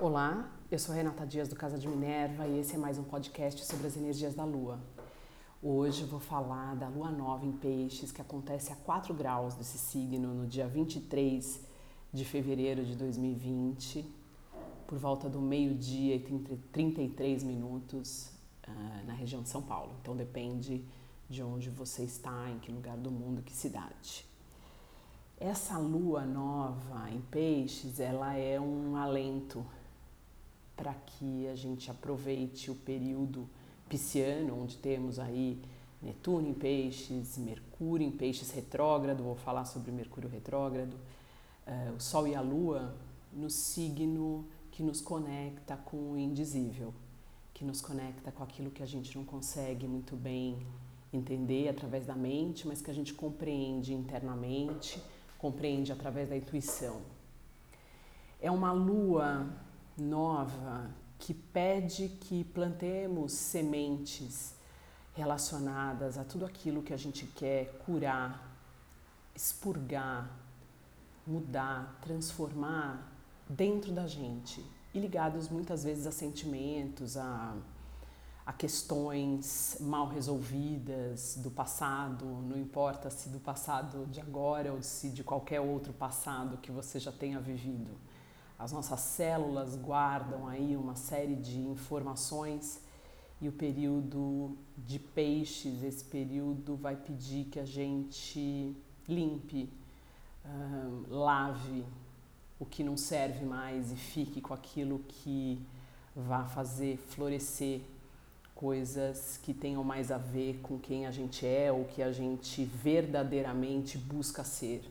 Olá, eu sou Renata Dias do Casa de Minerva e esse é mais um podcast sobre as energias da Lua. Hoje vou falar da Lua Nova em Peixes, que acontece a 4 graus desse signo no dia 23 de fevereiro de 2020, por volta do meio-dia e 33 minutos uh, na região de São Paulo. Então depende de onde você está, em que lugar do mundo, que cidade. Essa lua nova em peixes, ela é um alento para que a gente aproveite o período pisciano, onde temos aí Netuno em peixes, Mercúrio em peixes retrógrado, vou falar sobre Mercúrio retrógrado, uh, o Sol e a Lua no signo que nos conecta com o indizível, que nos conecta com aquilo que a gente não consegue muito bem entender através da mente, mas que a gente compreende internamente, compreende através da intuição. É uma lua nova que pede que plantemos sementes relacionadas a tudo aquilo que a gente quer curar, expurgar, mudar, transformar dentro da gente e ligados muitas vezes a sentimentos, a, a questões mal resolvidas do passado, não importa se do passado de agora ou se de qualquer outro passado que você já tenha vivido. As nossas células guardam aí uma série de informações e o período de peixes, esse período vai pedir que a gente limpe, lave o que não serve mais e fique com aquilo que vá fazer florescer coisas que tenham mais a ver com quem a gente é ou que a gente verdadeiramente busca ser.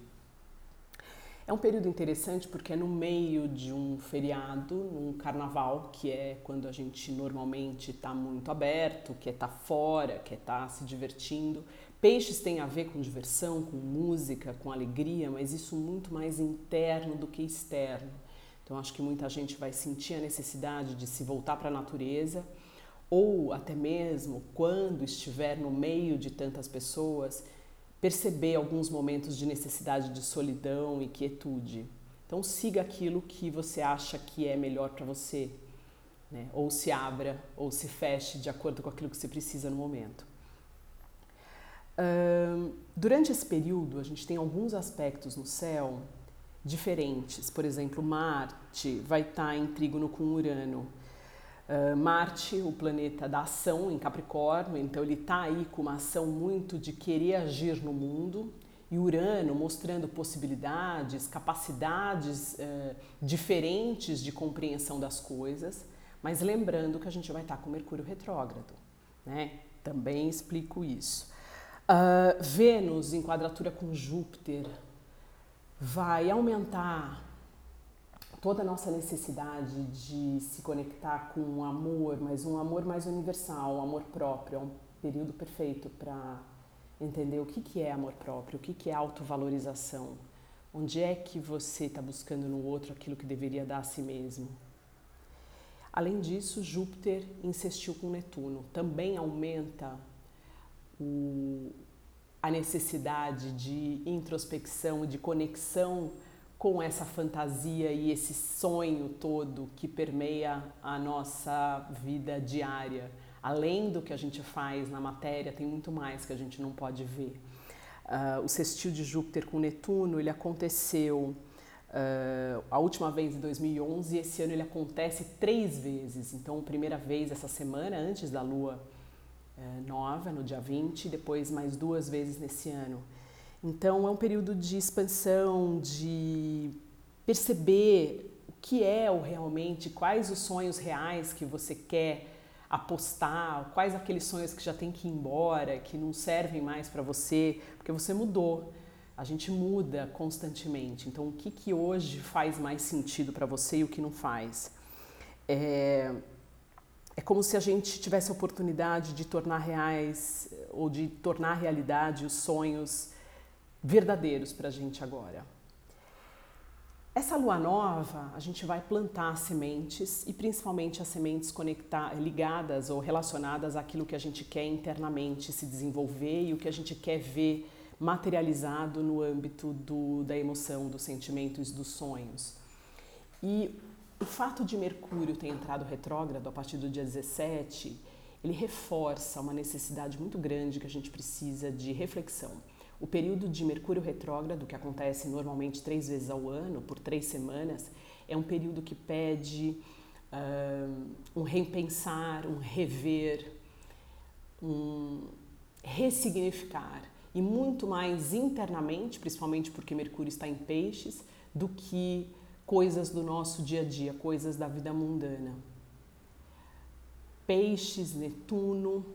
É um período interessante porque é no meio de um feriado, num carnaval, que é quando a gente normalmente está muito aberto, quer estar tá fora, quer estar tá se divertindo. Peixes tem a ver com diversão, com música, com alegria, mas isso muito mais interno do que externo. Então acho que muita gente vai sentir a necessidade de se voltar para a natureza, ou até mesmo quando estiver no meio de tantas pessoas, perceber alguns momentos de necessidade de solidão e quietude. Então siga aquilo que você acha que é melhor para você, né? ou se abra ou se feche de acordo com aquilo que você precisa no momento. durante esse período, a gente tem alguns aspectos no céu diferentes. Por exemplo, Marte vai estar em trígono com Urano. Uh, Marte, o planeta da ação em Capricórnio, então ele está aí com uma ação muito de querer agir no mundo, e Urano mostrando possibilidades, capacidades uh, diferentes de compreensão das coisas, mas lembrando que a gente vai estar tá com Mercúrio retrógrado, né? Também explico isso. Uh, Vênus em quadratura com Júpiter vai aumentar toda a nossa necessidade de se conectar com um amor, mas um amor mais universal, um amor próprio, é um período perfeito para entender o que, que é amor próprio, o que, que é autovalorização, onde é que você está buscando no outro aquilo que deveria dar a si mesmo. Além disso, Júpiter insistiu com Netuno, também aumenta o, a necessidade de introspecção, de conexão com essa fantasia e esse sonho todo que permeia a nossa vida diária. Além do que a gente faz na matéria, tem muito mais que a gente não pode ver. Uh, o sextil de Júpiter com Netuno, ele aconteceu uh, a última vez em 2011 e esse ano ele acontece três vezes. Então, primeira vez essa semana, antes da lua uh, nova, no dia 20, depois mais duas vezes nesse ano. Então é um período de expansão, de perceber o que é o realmente, quais os sonhos reais que você quer apostar, quais aqueles sonhos que já tem que ir embora, que não servem mais para você, porque você mudou. A gente muda constantemente. Então, o que, que hoje faz mais sentido para você e o que não faz? É, é como se a gente tivesse a oportunidade de tornar reais ou de tornar realidade os sonhos verdadeiros para a gente agora. Essa lua nova, a gente vai plantar sementes e principalmente as sementes conectar, ligadas ou relacionadas àquilo que a gente quer internamente se desenvolver e o que a gente quer ver materializado no âmbito do, da emoção, dos sentimentos, dos sonhos. E o fato de Mercúrio ter entrado retrógrado a partir do dia 17, ele reforça uma necessidade muito grande que a gente precisa de reflexão. O período de Mercúrio retrógrado, que acontece normalmente três vezes ao ano, por três semanas, é um período que pede uh, um repensar, um rever, um ressignificar e muito mais internamente, principalmente porque Mercúrio está em peixes, do que coisas do nosso dia a dia, coisas da vida mundana. Peixes, Netuno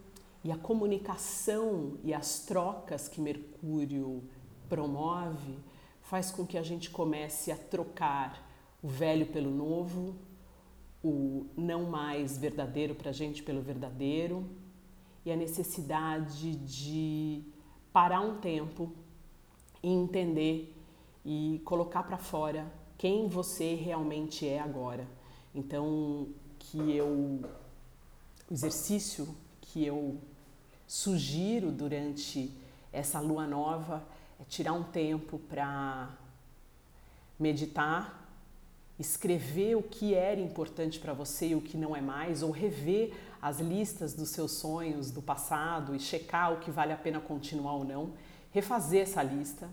e a comunicação e as trocas que Mercúrio promove faz com que a gente comece a trocar o velho pelo novo, o não mais verdadeiro para a gente pelo verdadeiro e a necessidade de parar um tempo e entender e colocar para fora quem você realmente é agora. Então, que eu o exercício que eu sugiro durante essa lua nova é tirar um tempo para meditar, escrever o que era importante para você e o que não é mais, ou rever as listas dos seus sonhos do passado e checar o que vale a pena continuar ou não, refazer essa lista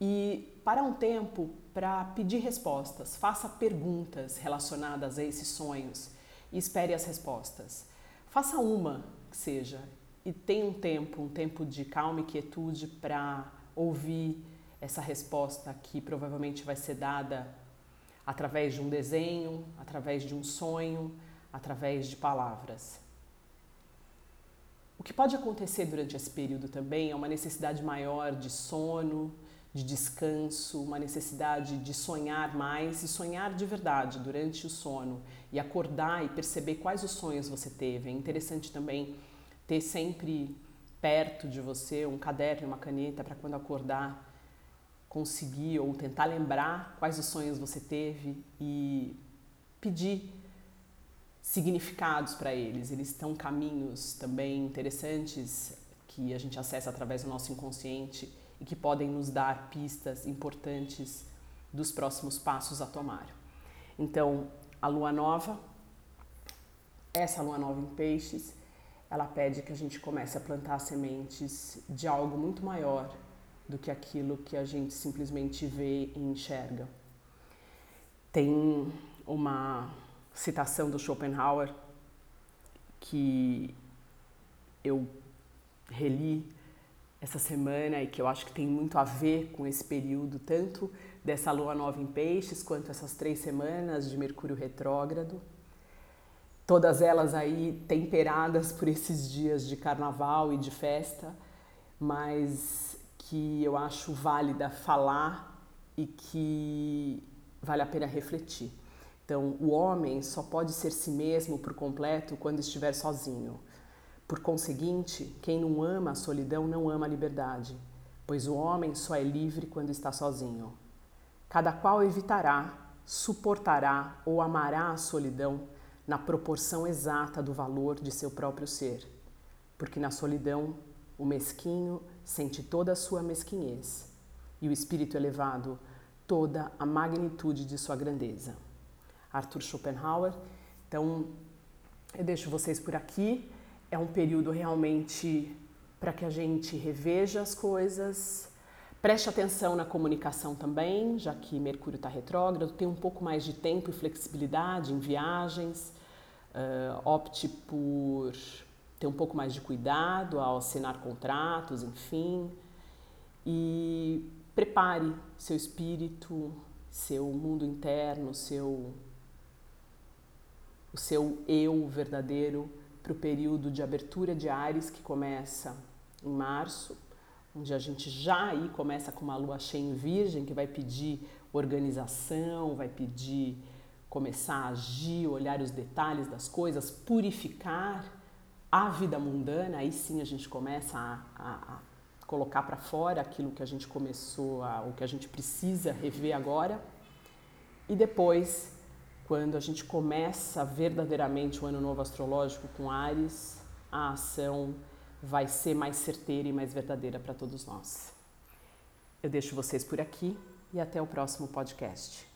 e parar um tempo para pedir respostas, faça perguntas relacionadas a esses sonhos e espere as respostas. Faça uma que seja e tenha um tempo, um tempo de calma e quietude para ouvir essa resposta que provavelmente vai ser dada através de um desenho, através de um sonho, através de palavras. O que pode acontecer durante esse período também é uma necessidade maior de sono, de descanso, uma necessidade de sonhar mais e sonhar de verdade durante o sono e acordar e perceber quais os sonhos você teve. É interessante também ter sempre perto de você um caderno e uma caneta para quando acordar conseguir ou tentar lembrar quais os sonhos você teve e pedir significados para eles. Eles estão caminhos também interessantes que a gente acessa através do nosso inconsciente e que podem nos dar pistas importantes dos próximos passos a tomar. Então, a lua nova, essa lua nova em peixes, ela pede que a gente comece a plantar sementes de algo muito maior do que aquilo que a gente simplesmente vê e enxerga. Tem uma citação do Schopenhauer que eu reli essa semana e que eu acho que tem muito a ver com esse período, tanto dessa lua nova em peixes, quanto essas três semanas de Mercúrio retrógrado. Todas elas aí temperadas por esses dias de carnaval e de festa, mas que eu acho válida falar e que vale a pena refletir. Então, o homem só pode ser si mesmo por completo quando estiver sozinho. Por conseguinte, quem não ama a solidão não ama a liberdade, pois o homem só é livre quando está sozinho. Cada qual evitará, suportará ou amará a solidão na proporção exata do valor de seu próprio ser, porque na solidão o mesquinho sente toda a sua mesquinhez e o espírito elevado toda a magnitude de sua grandeza. Arthur Schopenhauer. Então, eu deixo vocês por aqui é um período realmente para que a gente reveja as coisas, preste atenção na comunicação também, já que Mercúrio está retrógrado, tem um pouco mais de tempo e flexibilidade em viagens, uh, opte por ter um pouco mais de cuidado ao assinar contratos, enfim, e prepare seu espírito, seu mundo interno, seu o seu eu verdadeiro para o período de abertura de Ares, que começa em março, onde a gente já aí começa com uma lua cheia em Virgem, que vai pedir organização, vai pedir começar a agir, olhar os detalhes das coisas, purificar a vida mundana. Aí sim a gente começa a, a, a colocar para fora aquilo que a gente começou, a, o que a gente precisa rever agora. E depois quando a gente começa verdadeiramente o ano novo astrológico com Ares, a ação vai ser mais certeira e mais verdadeira para todos nós. Eu deixo vocês por aqui e até o próximo podcast.